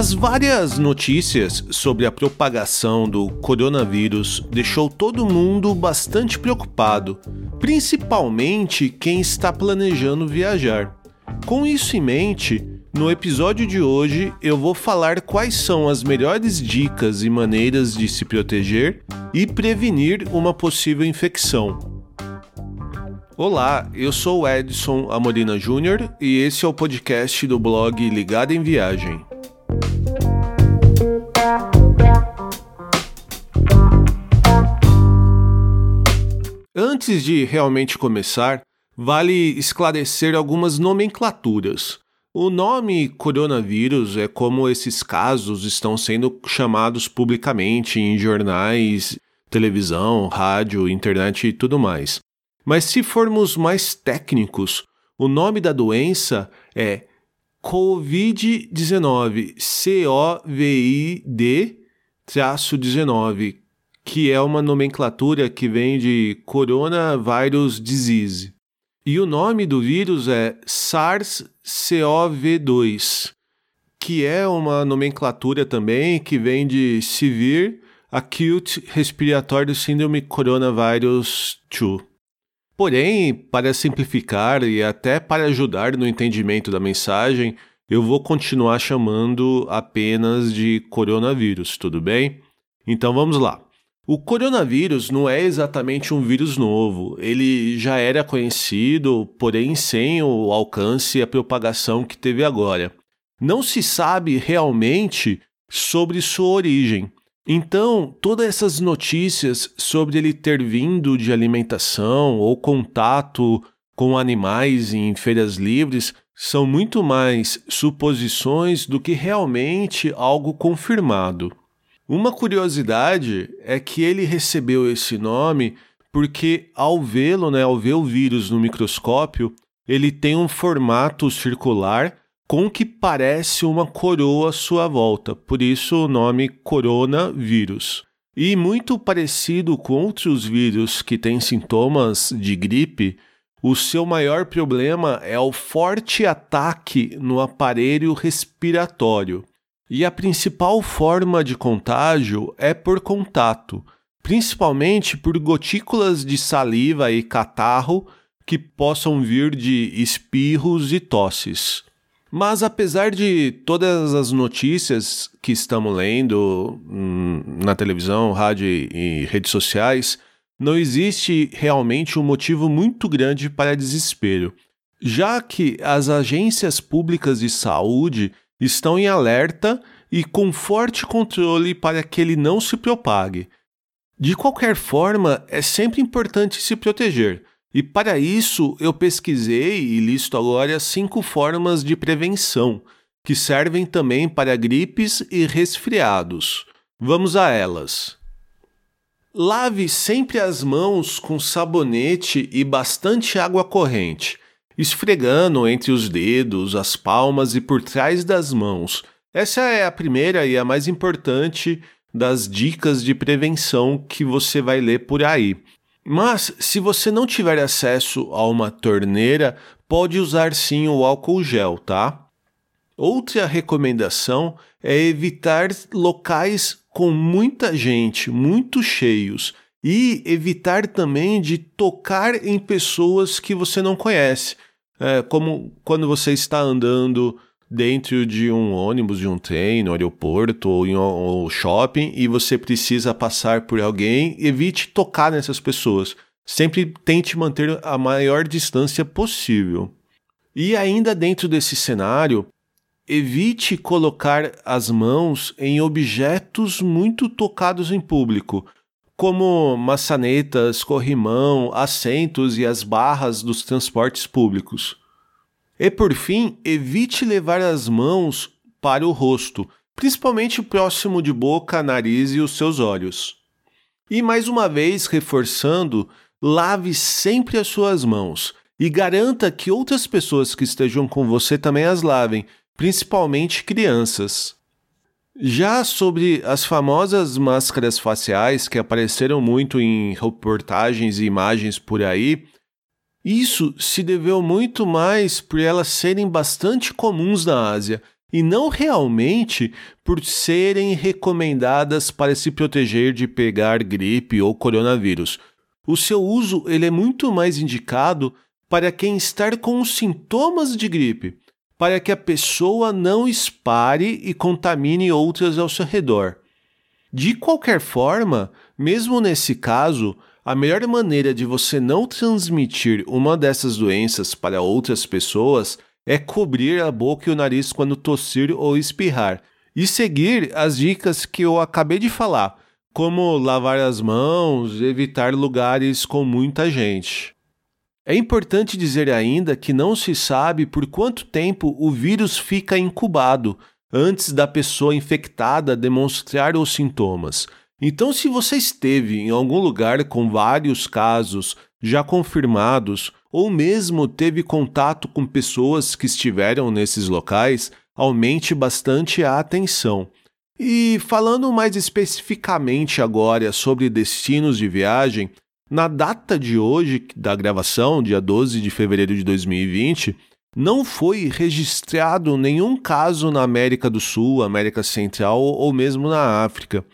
As várias notícias sobre a propagação do coronavírus deixou todo mundo bastante preocupado, principalmente quem está planejando viajar. Com isso em mente, no episódio de hoje eu vou falar quais são as melhores dicas e maneiras de se proteger e prevenir uma possível infecção. Olá, eu sou o Edson Amorina Júnior e esse é o podcast do blog Ligado em Viagem. Antes de realmente começar, vale esclarecer algumas nomenclaturas. O nome coronavírus é como esses casos estão sendo chamados publicamente em jornais, televisão, rádio, internet e tudo mais. Mas se formos mais técnicos, o nome da doença é COVID-19, C-O-V-I-D-19, que é uma nomenclatura que vem de Coronavirus Disease. E o nome do vírus é SARS-CoV-2, que é uma nomenclatura também que vem de Severe Acute Respiratory Syndrome Coronavirus 2. Porém, para simplificar e até para ajudar no entendimento da mensagem, eu vou continuar chamando apenas de coronavírus, tudo bem? Então vamos lá. O coronavírus não é exatamente um vírus novo. Ele já era conhecido, porém sem o alcance e a propagação que teve agora. Não se sabe realmente sobre sua origem. Então, todas essas notícias sobre ele ter vindo de alimentação ou contato com animais em feiras livres são muito mais suposições do que realmente algo confirmado. Uma curiosidade é que ele recebeu esse nome porque ao vê-lo, né, ao ver o vírus no microscópio, ele tem um formato circular com que parece uma coroa à sua volta, por isso o nome coronavírus. E muito parecido com outros vírus que têm sintomas de gripe, o seu maior problema é o forte ataque no aparelho respiratório. E a principal forma de contágio é por contato, principalmente por gotículas de saliva e catarro que possam vir de espirros e tosses. Mas apesar de todas as notícias que estamos lendo hum, na televisão, rádio e redes sociais, não existe realmente um motivo muito grande para desespero, já que as agências públicas de saúde estão em alerta e com forte controle para que ele não se propague. De qualquer forma, é sempre importante se proteger, e para isso eu pesquisei e listo agora cinco formas de prevenção, que servem também para gripes e resfriados. Vamos a elas. Lave sempre as mãos com sabonete e bastante água corrente esfregando entre os dedos, as palmas e por trás das mãos. Essa é a primeira e a mais importante das dicas de prevenção que você vai ler por aí. Mas se você não tiver acesso a uma torneira, pode usar sim o álcool gel, tá? Outra recomendação é evitar locais com muita gente, muito cheios, e evitar também de tocar em pessoas que você não conhece. É como quando você está andando dentro de um ônibus, de um trem, no aeroporto ou em um shopping e você precisa passar por alguém, evite tocar nessas pessoas. Sempre tente manter a maior distância possível. E ainda dentro desse cenário, evite colocar as mãos em objetos muito tocados em público, como maçanetas, corrimão, assentos e as barras dos transportes públicos. E por fim, evite levar as mãos para o rosto, principalmente próximo de boca, nariz e os seus olhos. E mais uma vez, reforçando, lave sempre as suas mãos e garanta que outras pessoas que estejam com você também as lavem, principalmente crianças. Já sobre as famosas máscaras faciais que apareceram muito em reportagens e imagens por aí, isso se deveu muito mais por elas serem bastante comuns na Ásia, e não realmente por serem recomendadas para se proteger de pegar gripe ou coronavírus. O seu uso ele é muito mais indicado para quem está com os sintomas de gripe, para que a pessoa não espalhe e contamine outras ao seu redor. De qualquer forma, mesmo nesse caso, a melhor maneira de você não transmitir uma dessas doenças para outras pessoas é cobrir a boca e o nariz quando tossir ou espirrar e seguir as dicas que eu acabei de falar, como lavar as mãos, evitar lugares com muita gente. É importante dizer ainda que não se sabe por quanto tempo o vírus fica incubado antes da pessoa infectada demonstrar os sintomas. Então, se você esteve em algum lugar com vários casos já confirmados, ou mesmo teve contato com pessoas que estiveram nesses locais, aumente bastante a atenção. E falando mais especificamente agora sobre destinos de viagem, na data de hoje da gravação, dia 12 de fevereiro de 2020, não foi registrado nenhum caso na América do Sul, América Central ou mesmo na África.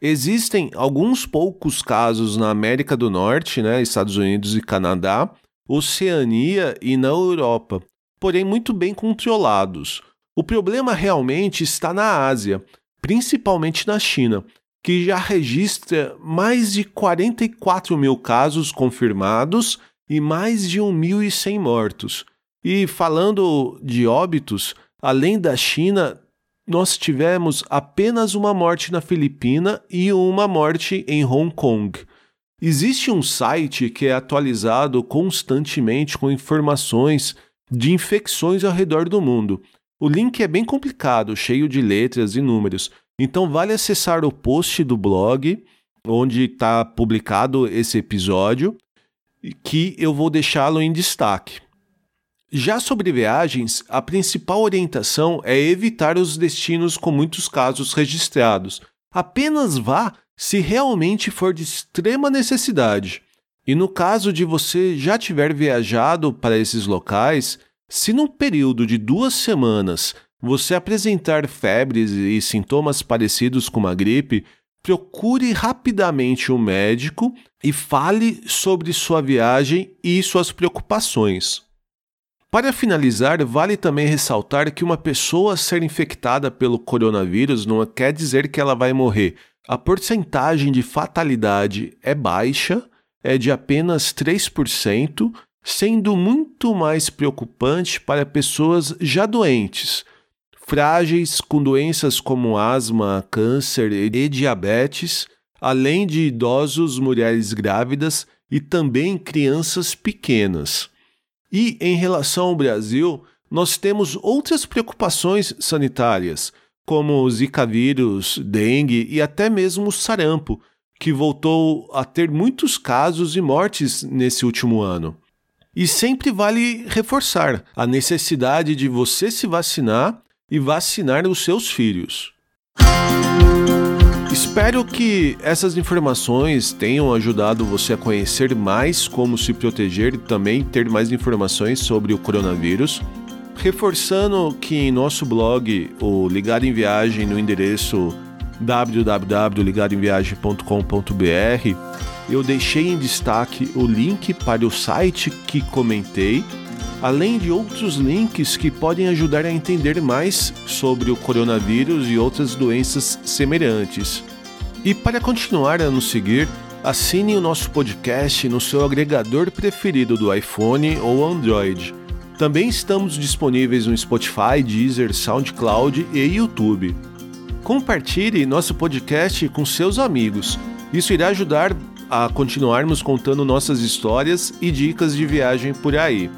Existem alguns poucos casos na América do Norte, né, Estados Unidos e Canadá, Oceania e na Europa, porém muito bem controlados. O problema realmente está na Ásia, principalmente na China, que já registra mais de 44 mil casos confirmados e mais de 1.100 mortos. E falando de óbitos, além da China, nós tivemos apenas uma morte na Filipina e uma morte em Hong Kong. Existe um site que é atualizado constantemente com informações de infecções ao redor do mundo. O link é bem complicado, cheio de letras e números, então vale acessar o post do blog onde está publicado esse episódio, que eu vou deixá-lo em destaque. Já sobre viagens, a principal orientação é evitar os destinos com muitos casos registrados. Apenas vá se realmente for de extrema necessidade. E no caso de você já tiver viajado para esses locais, se num período de duas semanas você apresentar febres e sintomas parecidos com uma gripe, procure rapidamente um médico e fale sobre sua viagem e suas preocupações. Para finalizar, vale também ressaltar que uma pessoa ser infectada pelo coronavírus não quer dizer que ela vai morrer. A porcentagem de fatalidade é baixa, é de apenas 3%, sendo muito mais preocupante para pessoas já doentes, frágeis com doenças como asma, câncer e diabetes, além de idosos, mulheres grávidas e também crianças pequenas. E em relação ao Brasil, nós temos outras preocupações sanitárias, como o Zika vírus, dengue e até mesmo o sarampo, que voltou a ter muitos casos e mortes nesse último ano. E sempre vale reforçar a necessidade de você se vacinar e vacinar os seus filhos. Espero que essas informações tenham ajudado você a conhecer mais como se proteger e também ter mais informações sobre o coronavírus. Reforçando que em nosso blog, o Ligado em Viagem, no endereço www.ligadoemviagem.com.br, eu deixei em destaque o link para o site que comentei além de outros links que podem ajudar a entender mais sobre o coronavírus e outras doenças semelhantes. E para continuar a nos seguir, assine o nosso podcast no seu agregador preferido do iPhone ou Android. Também estamos disponíveis no Spotify, Deezer, SoundCloud e YouTube. Compartilhe nosso podcast com seus amigos. Isso irá ajudar a continuarmos contando nossas histórias e dicas de viagem por aí.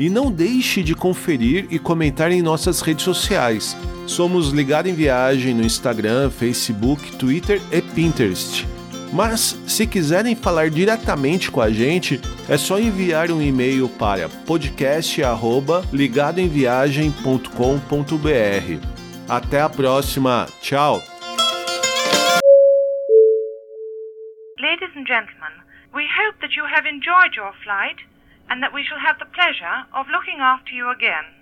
E não deixe de conferir e comentar em nossas redes sociais. Somos Ligado em Viagem no Instagram, Facebook, Twitter e Pinterest. Mas se quiserem falar diretamente com a gente, é só enviar um e-mail para podcast@ligadoemviagem.com.br. Até a próxima. Tchau. Ladies and gentlemen, we hope that you have enjoyed your flight. And that we shall have the pleasure of looking after you again.